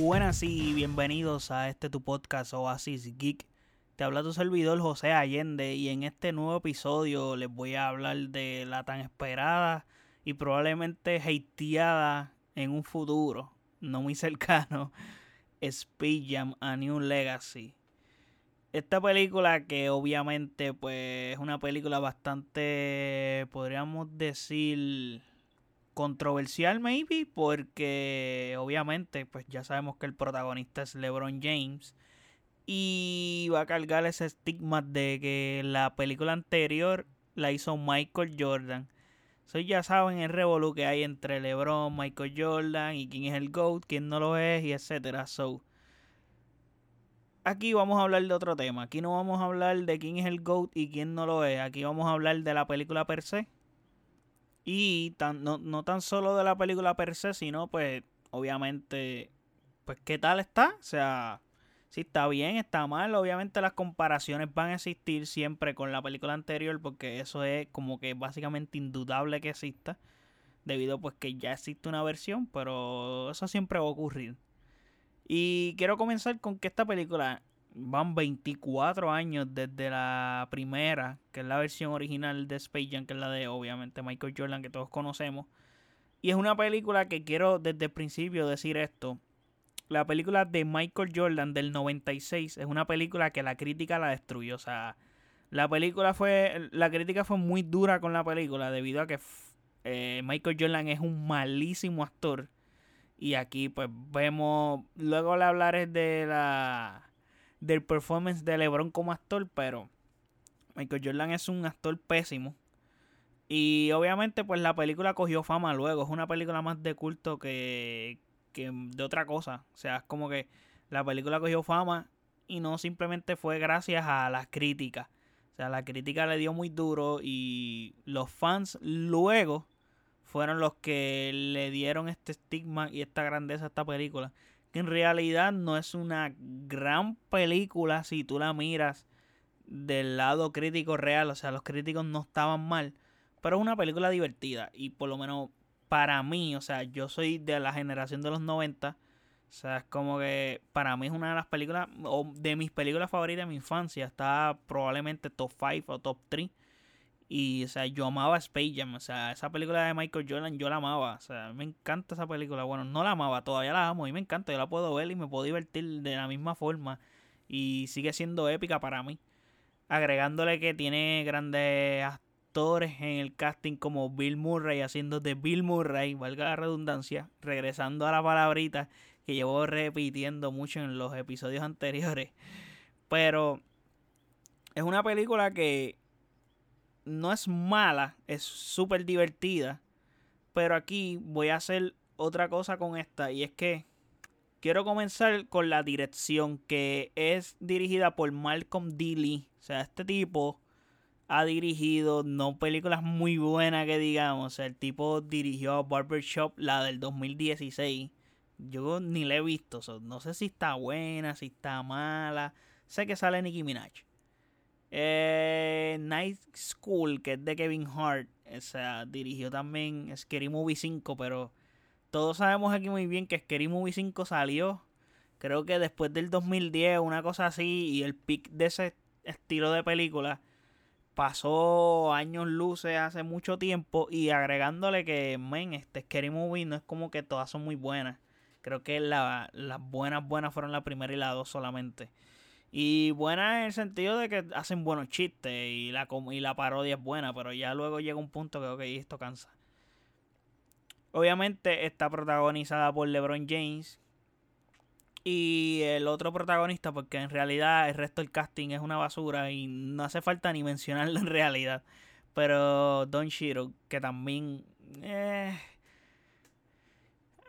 Buenas y bienvenidos a este tu podcast Oasis Geek. Te habla tu servidor José Allende y en este nuevo episodio les voy a hablar de la tan esperada y probablemente hateada en un futuro no muy cercano Speed Jam A New Legacy. Esta película que obviamente pues es una película bastante podríamos decir controversial maybe porque obviamente pues ya sabemos que el protagonista es LeBron James y va a cargar ese estigma de que la película anterior la hizo Michael Jordan. So, ya saben el revolú que hay entre LeBron, Michael Jordan y quién es el GOAT, quién no lo es y etcétera. So, aquí vamos a hablar de otro tema. Aquí no vamos a hablar de quién es el GOAT y quién no lo es. Aquí vamos a hablar de la película per se y no, no tan solo de la película per se, sino pues obviamente, pues qué tal está. O sea, si está bien, está mal. Obviamente las comparaciones van a existir siempre con la película anterior porque eso es como que básicamente indudable que exista. Debido pues que ya existe una versión, pero eso siempre va a ocurrir. Y quiero comenzar con que esta película van 24 años desde la primera, que es la versión original de Space Jam, que es la de obviamente Michael Jordan, que todos conocemos. Y es una película que quiero desde el principio decir esto. La película de Michael Jordan del 96 es una película que la crítica la destruyó. O sea, la película fue. La crítica fue muy dura con la película debido a que eh, Michael Jordan es un malísimo actor. Y aquí, pues vemos. Luego le hablaré de la del performance de LeBron como actor, pero Michael Jordan es un actor pésimo. Y obviamente pues la película cogió fama luego, es una película más de culto que, que de otra cosa. O sea, es como que la película cogió fama y no simplemente fue gracias a las críticas. O sea, la crítica le dio muy duro y los fans luego fueron los que le dieron este estigma y esta grandeza a esta película en realidad no es una gran película si tú la miras del lado crítico real, o sea, los críticos no estaban mal, pero es una película divertida y por lo menos para mí, o sea, yo soy de la generación de los 90, o sea, es como que para mí es una de las películas, o de mis películas favoritas de mi infancia, está probablemente top 5 o top 3 y, o sea, yo amaba Space Jam. O sea, esa película de Michael Jordan yo la amaba. O sea, me encanta esa película. Bueno, no la amaba, todavía la amo y me encanta. Yo la puedo ver y me puedo divertir de la misma forma. Y sigue siendo épica para mí. Agregándole que tiene grandes actores en el casting como Bill Murray haciendo de Bill Murray, valga la redundancia, regresando a la palabrita que llevo repitiendo mucho en los episodios anteriores. Pero es una película que no es mala, es súper divertida. Pero aquí voy a hacer otra cosa con esta y es que quiero comenzar con la dirección que es dirigida por Malcolm D. Lee. O sea, este tipo ha dirigido no películas muy buenas que digamos. O sea, el tipo dirigió Barbershop, la del 2016. Yo ni la he visto. no sé si está buena, si está mala. Sé que sale Nicki Minaj. Eh, Night School, que es de Kevin Hart, o sea, dirigió también Scary Movie 5, pero todos sabemos aquí muy bien que Scary Movie 5 salió, creo que después del 2010, una cosa así, y el pic de ese estilo de película pasó años luces hace mucho tiempo y agregándole que, men, este Scary Movie no es como que todas son muy buenas. Creo que las buenas buenas fueron la primera y la dos solamente. Y buena en el sentido de que hacen buenos chistes y la, y la parodia es buena, pero ya luego llega un punto que, ok, esto cansa. Obviamente está protagonizada por LeBron James. Y el otro protagonista, porque en realidad el resto del casting es una basura y no hace falta ni mencionarlo en realidad. Pero Don Shiro, que también... Eh,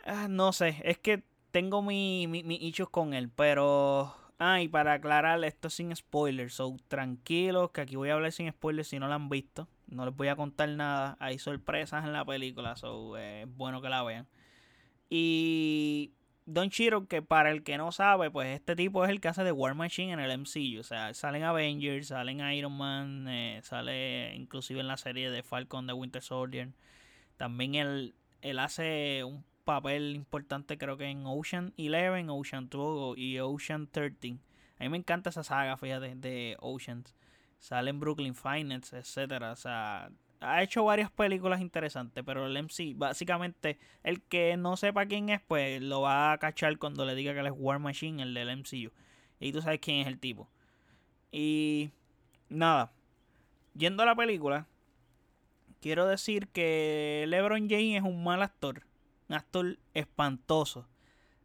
ah, no sé, es que tengo mis mi, mi con él, pero Ah, y para aclarar, esto sin spoilers. So, tranquilos, que aquí voy a hablar sin spoilers si no la han visto. No les voy a contar nada. Hay sorpresas en la película, so es bueno que la vean. Y Don Chiro, que para el que no sabe, pues este tipo es el que hace de War Machine en el MCU. O sea, salen Avengers, salen Iron Man, eh, sale inclusive en la serie de Falcon de Winter Soldier. También él, él hace un papel importante creo que en Ocean 11, Ocean 2 y Ocean 13. A mí me encanta esa saga, fíjate, de Oceans. Salen Brooklyn Finance, etcétera. O sea, ha hecho varias películas interesantes, pero el MC, básicamente, el que no sepa quién es, pues lo va a cachar cuando le diga que él es War Machine, el del MCU. Y tú sabes quién es el tipo. Y nada, yendo a la película, quiero decir que LeBron James es un mal actor. Un actor espantoso.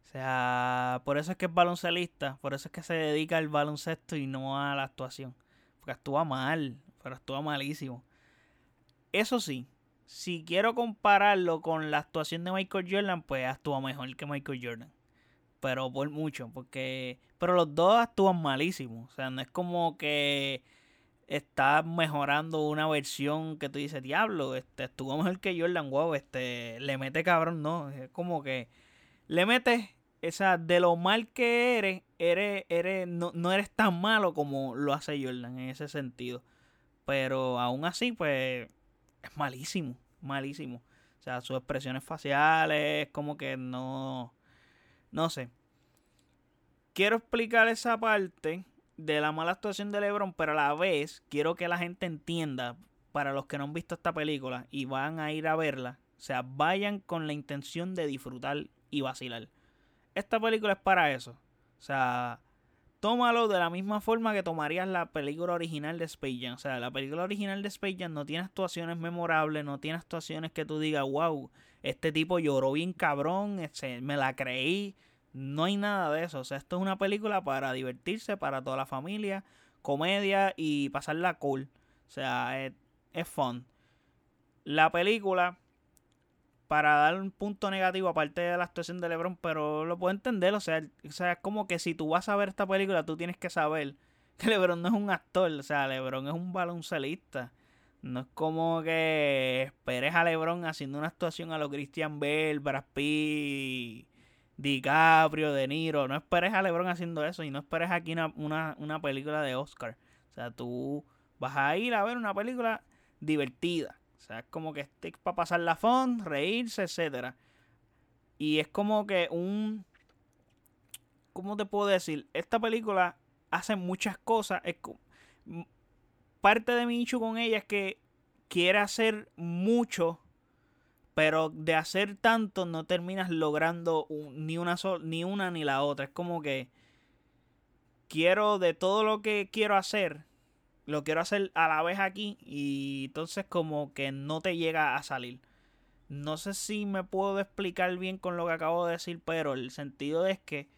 O sea, por eso es que es baloncelista, por eso es que se dedica al baloncesto y no a la actuación. Porque actúa mal, pero actúa malísimo. Eso sí, si quiero compararlo con la actuación de Michael Jordan, pues actúa mejor que Michael Jordan. Pero por mucho, porque... Pero los dos actúan malísimo. O sea, no es como que está mejorando una versión que tú dices, diablo, este, estuvo mejor que Jordan, wow, este, le mete cabrón, no, es como que le metes, esa de lo mal que eres, eres, eres, no, no eres tan malo como lo hace Jordan en ese sentido. Pero aún así, pues, es malísimo, malísimo. O sea, sus expresiones faciales, como que no, no sé. Quiero explicar esa parte de la mala actuación de LeBron, pero a la vez quiero que la gente entienda, para los que no han visto esta película y van a ir a verla, o sea, vayan con la intención de disfrutar y vacilar. Esta película es para eso. O sea, tómalo de la misma forma que tomarías la película original de Space Jam. O sea, la película original de Space Jam no tiene actuaciones memorables, no tiene actuaciones que tú digas, wow, este tipo lloró bien cabrón, este, me la creí. No hay nada de eso. O sea, esto es una película para divertirse, para toda la familia, comedia y pasarla cool. O sea, es, es fun. La película, para dar un punto negativo, aparte de la actuación de LeBron, pero lo puedo entender. O sea, o sea, es como que si tú vas a ver esta película, tú tienes que saber que LeBron no es un actor. O sea, LeBron es un baloncelista. No es como que esperes a LeBron haciendo una actuación a lo Christian Bell, Brad Pitt DiCaprio, De Niro. No esperes a LeBron haciendo eso y no esperes aquí una, una, película de Oscar. O sea, tú vas a ir a ver una película divertida. O sea, es como que estés para pasar la fun, reírse, etcétera. Y es como que un. ¿Cómo te puedo decir? Esta película hace muchas cosas. Es, parte de mi hecho con ella es que quiere hacer mucho pero de hacer tanto no terminas logrando ni, una ni una ni la otra. Es como que quiero de todo lo que quiero hacer, lo quiero hacer a la vez aquí y entonces como que no te llega a salir. No sé si me puedo explicar bien con lo que acabo de decir, pero el sentido es que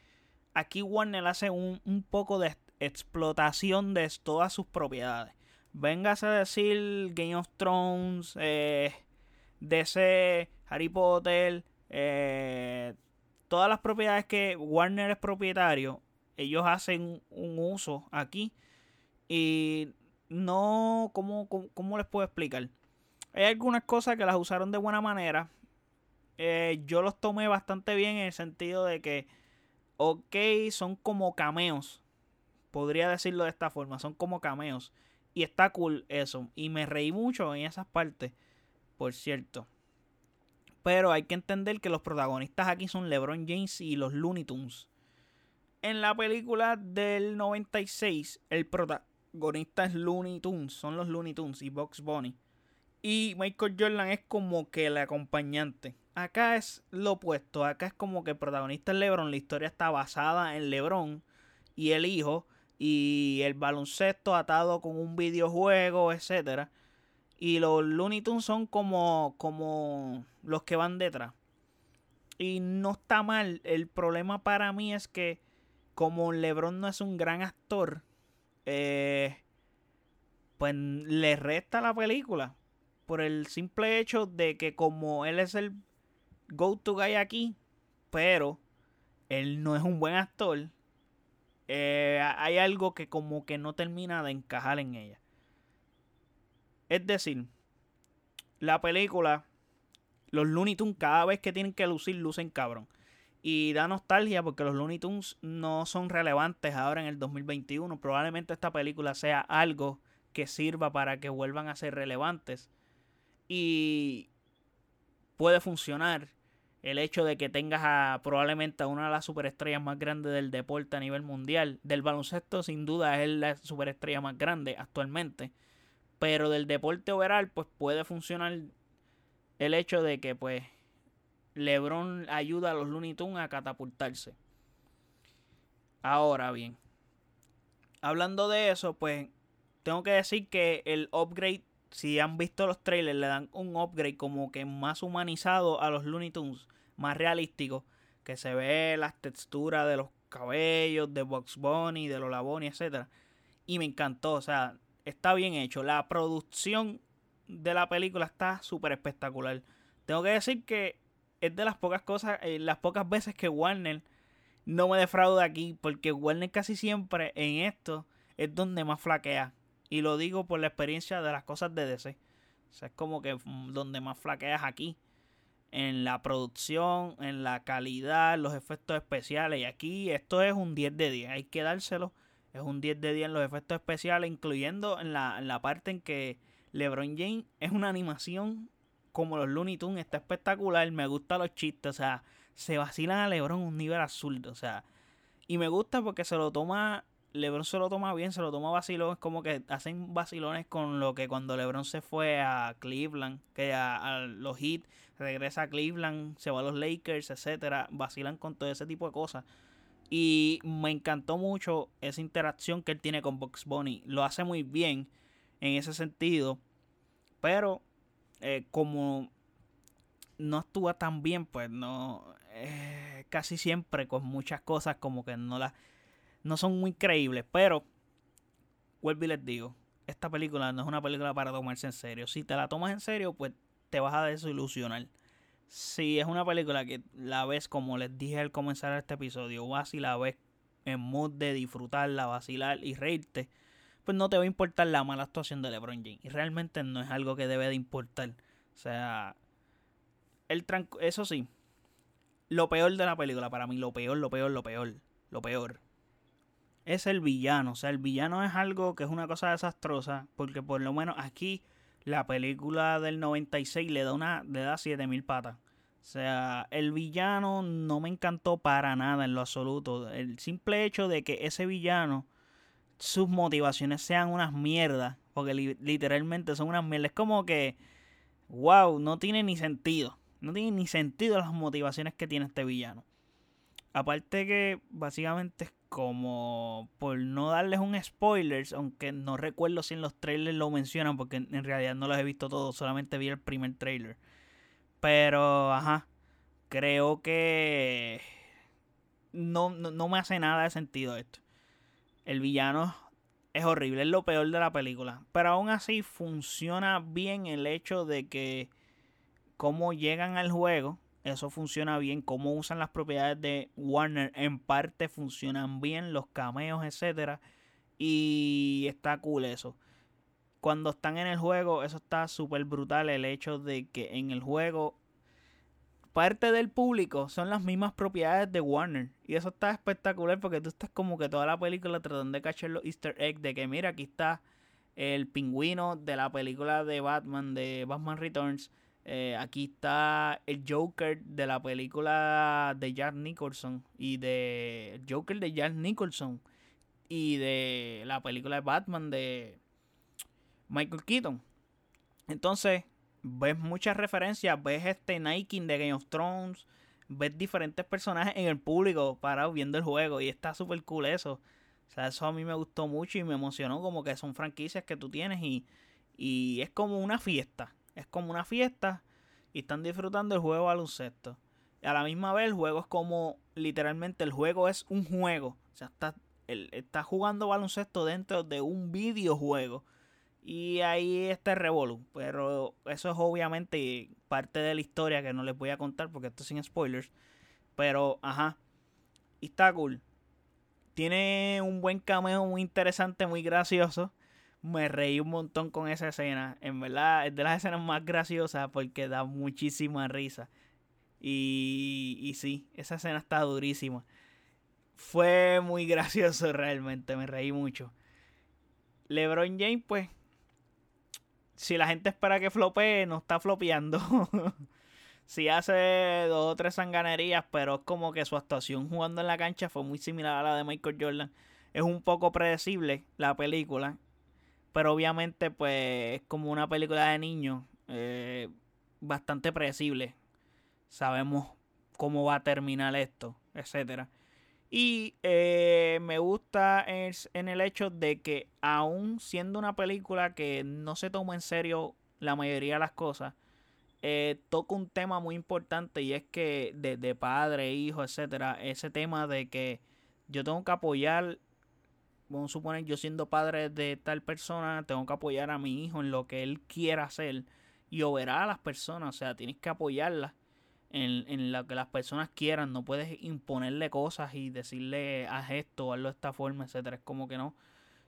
aquí Warner hace un, un poco de explotación de todas sus propiedades. Véngase a decir Game of Thrones, eh, DC, Harry Potter, eh, todas las propiedades que Warner es propietario, ellos hacen un uso aquí. Y no, ¿cómo, cómo, les puedo explicar? Hay algunas cosas que las usaron de buena manera. Eh, yo los tomé bastante bien en el sentido de que, ok, son como cameos. Podría decirlo de esta forma, son como cameos. Y está cool eso. Y me reí mucho en esas partes por cierto. Pero hay que entender que los protagonistas aquí son LeBron James y los Looney Tunes. En la película del 96, el protagonista es Looney Tunes, son los Looney Tunes y Box Bunny. Y Michael Jordan es como que el acompañante. Acá es lo opuesto, acá es como que el protagonista es LeBron, la historia está basada en LeBron y el hijo y el baloncesto atado con un videojuego, etcétera y los Looney Tunes son como, como los que van detrás. Y no está mal. El problema para mí es que como LeBron no es un gran actor, eh, pues le resta la película. Por el simple hecho de que como él es el go-to guy aquí, pero él no es un buen actor, eh, hay algo que como que no termina de encajar en ella. Es decir, la película, los Looney Tunes cada vez que tienen que lucir, lucen cabrón. Y da nostalgia porque los Looney Tunes no son relevantes ahora en el 2021. Probablemente esta película sea algo que sirva para que vuelvan a ser relevantes. Y puede funcionar. el hecho de que tengas a probablemente a una de las superestrellas más grandes del deporte a nivel mundial. Del baloncesto, sin duda, es la superestrella más grande actualmente. Pero del deporte overall, pues puede funcionar el hecho de que, pues, LeBron ayuda a los Looney Tunes a catapultarse. Ahora bien, hablando de eso, pues, tengo que decir que el upgrade si han visto los trailers, le dan un upgrade como que más humanizado a los Looney Tunes, más realístico, que se ve las texturas de los cabellos, de Box Bunny, de Lola Bunny, etc. Y me encantó, o sea, está bien hecho. La producción de la película está súper espectacular. Tengo que decir que es de las pocas cosas, eh, las pocas veces que Warner no me defrauda aquí, porque Warner casi siempre en esto es donde más flaquea. Y lo digo por la experiencia de las cosas de DC. O sea, es como que mm, donde más flaqueas aquí. En la producción, en la calidad, los efectos especiales. Y aquí esto es un 10 de 10. Hay que dárselo. Es un 10 de 10 en los efectos especiales, incluyendo en la, en la parte en que LeBron James es una animación como los Looney Tunes. Está espectacular. Me gustan los chistes. O sea, se vacilan a LeBron un nivel absurdo. O sea, y me gusta porque se lo toma LeBron se lo toma bien, se lo toma vacilón. Es como que hacen vacilones con lo que cuando LeBron se fue a Cleveland, que a, los Heat, regresa a Cleveland, se va a los Lakers, etcétera. Vacilan con todo ese tipo de cosas. Y me encantó mucho esa interacción que él tiene con Box Bunny. Lo hace muy bien en ese sentido. Pero eh, como no actúa tan bien, pues no. Eh, casi siempre con muchas cosas como que no las no son muy creíbles, pero vuelvo y les digo, esta película no es una película para tomarse en serio. Si te la tomas en serio, pues te vas a desilusionar. Si es una película que la ves, como les dije al comenzar este episodio, vas y la ves en mood de disfrutarla, vacilar y reírte, pues no te va a importar la mala actuación de LeBron James. Y realmente no es algo que debe de importar. O sea, el eso sí, lo peor de la película, para mí, lo peor, lo peor, lo peor, lo peor, es el villano. O sea, el villano es algo que es una cosa desastrosa. Porque por lo menos aquí la película del 96 le da una le da 7000 patas. O sea, el villano no me encantó para nada en lo absoluto. El simple hecho de que ese villano, sus motivaciones sean unas mierdas. Porque literalmente son unas mierdas. Es como que, wow, no tiene ni sentido. No tiene ni sentido las motivaciones que tiene este villano. Aparte que básicamente es como por no darles un spoilers, aunque no recuerdo si en los trailers lo mencionan porque en realidad no los he visto todos, solamente vi el primer trailer. Pero, ajá, creo que no, no, me hace nada de sentido esto. El villano es horrible, es lo peor de la película. Pero aún así funciona bien el hecho de que cómo llegan al juego eso funciona bien. Cómo usan las propiedades de Warner en parte funcionan bien, los cameos, etcétera. Y está cool eso. Cuando están en el juego, eso está súper brutal. El hecho de que en el juego parte del público son las mismas propiedades de Warner. Y eso está espectacular porque tú estás como que toda la película tratando de cachar los easter eggs de que mira, aquí está el pingüino de la película de Batman, de Batman Returns. Eh, aquí está el Joker de la película de Jack Nicholson y de Joker de Jack Nicholson y de la película de Batman de Michael Keaton. Entonces, ves muchas referencias, ves este Nike de Game of Thrones, ves diferentes personajes en el público parados viendo el juego y está súper cool eso. O sea, eso a mí me gustó mucho y me emocionó como que son franquicias que tú tienes y, y es como una fiesta es como una fiesta y están disfrutando el juego baloncesto. Y a la misma vez el juego es como literalmente el juego es un juego. O sea, está, está jugando baloncesto dentro de un videojuego. Y ahí está el. Pero eso es obviamente parte de la historia que no les voy a contar porque esto es sin spoilers. Pero, ajá. Y está cool. Tiene un buen cameo muy interesante, muy gracioso me reí un montón con esa escena. En verdad, es de las escenas más graciosas porque da muchísima risa. Y, y sí, esa escena está durísima. Fue muy gracioso realmente, me reí mucho. LeBron James, pues, si la gente espera que flopee, no está flopeando. o sí hace dos o tres sanganerías, pero es como que su actuación jugando en la cancha fue muy similar a la de Michael Jordan. Es un poco predecible la película, pero obviamente pues es como una película de niños, eh, bastante predecible. Sabemos cómo va a terminar esto, etcétera. Y eh, me gusta es en el hecho de que aún siendo una película que no se toma en serio la mayoría de las cosas, eh, toca un tema muy importante y es que de, de padre, hijo, etcétera, ese tema de que yo tengo que apoyar, vamos a suponer yo siendo padre de tal persona, tengo que apoyar a mi hijo en lo que él quiera hacer y oberar a las personas, o sea, tienes que apoyarlas en, en lo que las personas quieran, no puedes imponerle cosas y decirle haz esto o hazlo de esta forma, etcétera. Es como que no.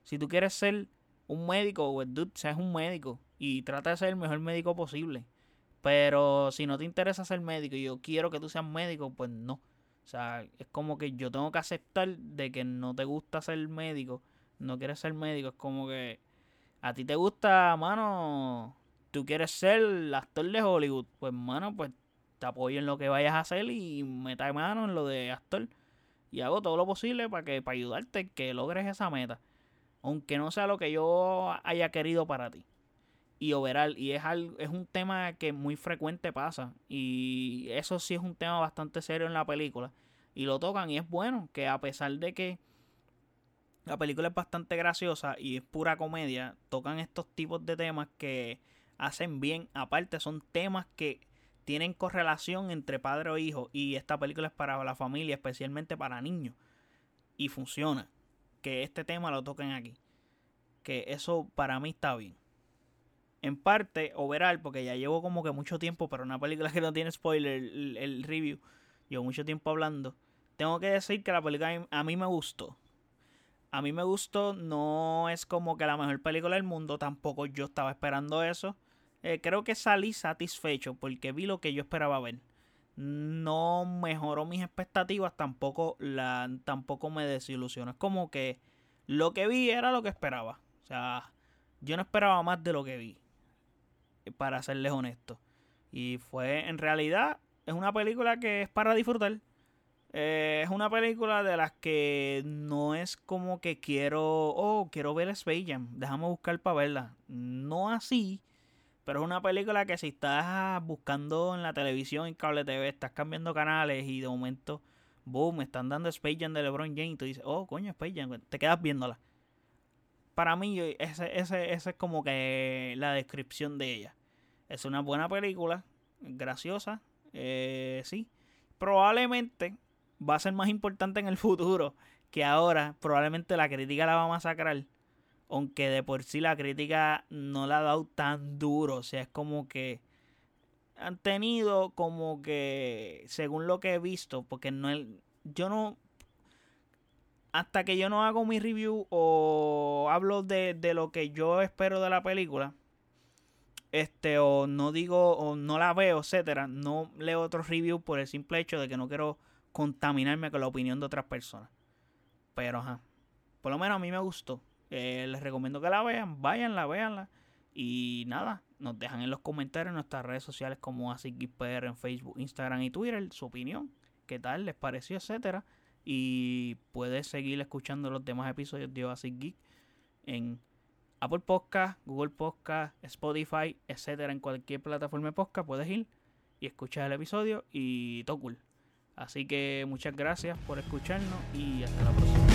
Si tú quieres ser un médico, pues dude, seas un médico y trata de ser el mejor médico posible. Pero si no te interesa ser médico y yo quiero que tú seas médico, pues no. O sea, es como que yo tengo que aceptar de que no te gusta ser médico, no quieres ser médico. Es como que a ti te gusta, mano, tú quieres ser actor de Hollywood. Pues, mano, pues te apoyo en lo que vayas a hacer y meta mano en lo de actor. Y hago todo lo posible para que para ayudarte que logres esa meta. Aunque no sea lo que yo haya querido para ti. Y overall, y es, algo, es un tema que muy frecuente pasa. Y eso sí es un tema bastante serio en la película. Y lo tocan y es bueno que a pesar de que la película es bastante graciosa y es pura comedia, tocan estos tipos de temas que hacen bien. Aparte son temas que tienen correlación entre padre o hijo y esta película es para la familia, especialmente para niños. Y funciona. Que este tema lo toquen aquí. Que eso para mí está bien. En parte, overall, porque ya llevo como que mucho tiempo, pero una película que no tiene spoiler, el, review, llevo mucho tiempo hablando. Tengo que decir que la película a mí me gustó. A mí me gustó, no es como que la mejor película del mundo, tampoco yo estaba esperando eso. Eh, creo que salí satisfecho porque vi lo que yo esperaba ver. No mejoró mis expectativas, tampoco, la, tampoco me desilusionó. Es como que lo que vi era lo que esperaba. O sea, yo no esperaba más de lo que vi. Para serles honesto. Y fue, en realidad, es una película que es para disfrutar. Eh, es una película de las que no es como que quiero, oh, quiero ver Space Jam, déjame buscar para verla. No así, pero es una película que si estás buscando en la televisión, en cable TV, estás cambiando canales y de momento, boom, están dando Space Jam de LeBron James y tú dices, oh, coño, Space Jam, te quedas viéndola. Para mí, ese, ese, ese es como que la descripción de ella. Es una buena película, graciosa, eh, sí. Probablemente va a ser más importante en el futuro que ahora. Probablemente la crítica la va a masacrar aunque de por sí la crítica no la ha dado tan duro, o sea, es como que han tenido como que, según lo que he visto, porque no yo no, hasta que yo no hago mi review o hablo de, de lo que yo espero de la película, este, o no digo, o no la veo, etcétera, no leo otro review por el simple hecho de que no quiero contaminarme con la opinión de otras personas. Pero, ajá, por lo menos a mí me gustó. Eh, les recomiendo que la vean, váyanla, véanla. Y nada, nos dejan en los comentarios en nuestras redes sociales como AsicGeekPR en Facebook, Instagram y Twitter su opinión, qué tal les pareció, etcétera. Y puedes seguir escuchando los demás episodios de Oasis Geek en Apple Podcast, Google Podcast, Spotify, etcétera. En cualquier plataforma de podcast puedes ir y escuchar el episodio y todo cool. Así que muchas gracias por escucharnos y hasta la próxima.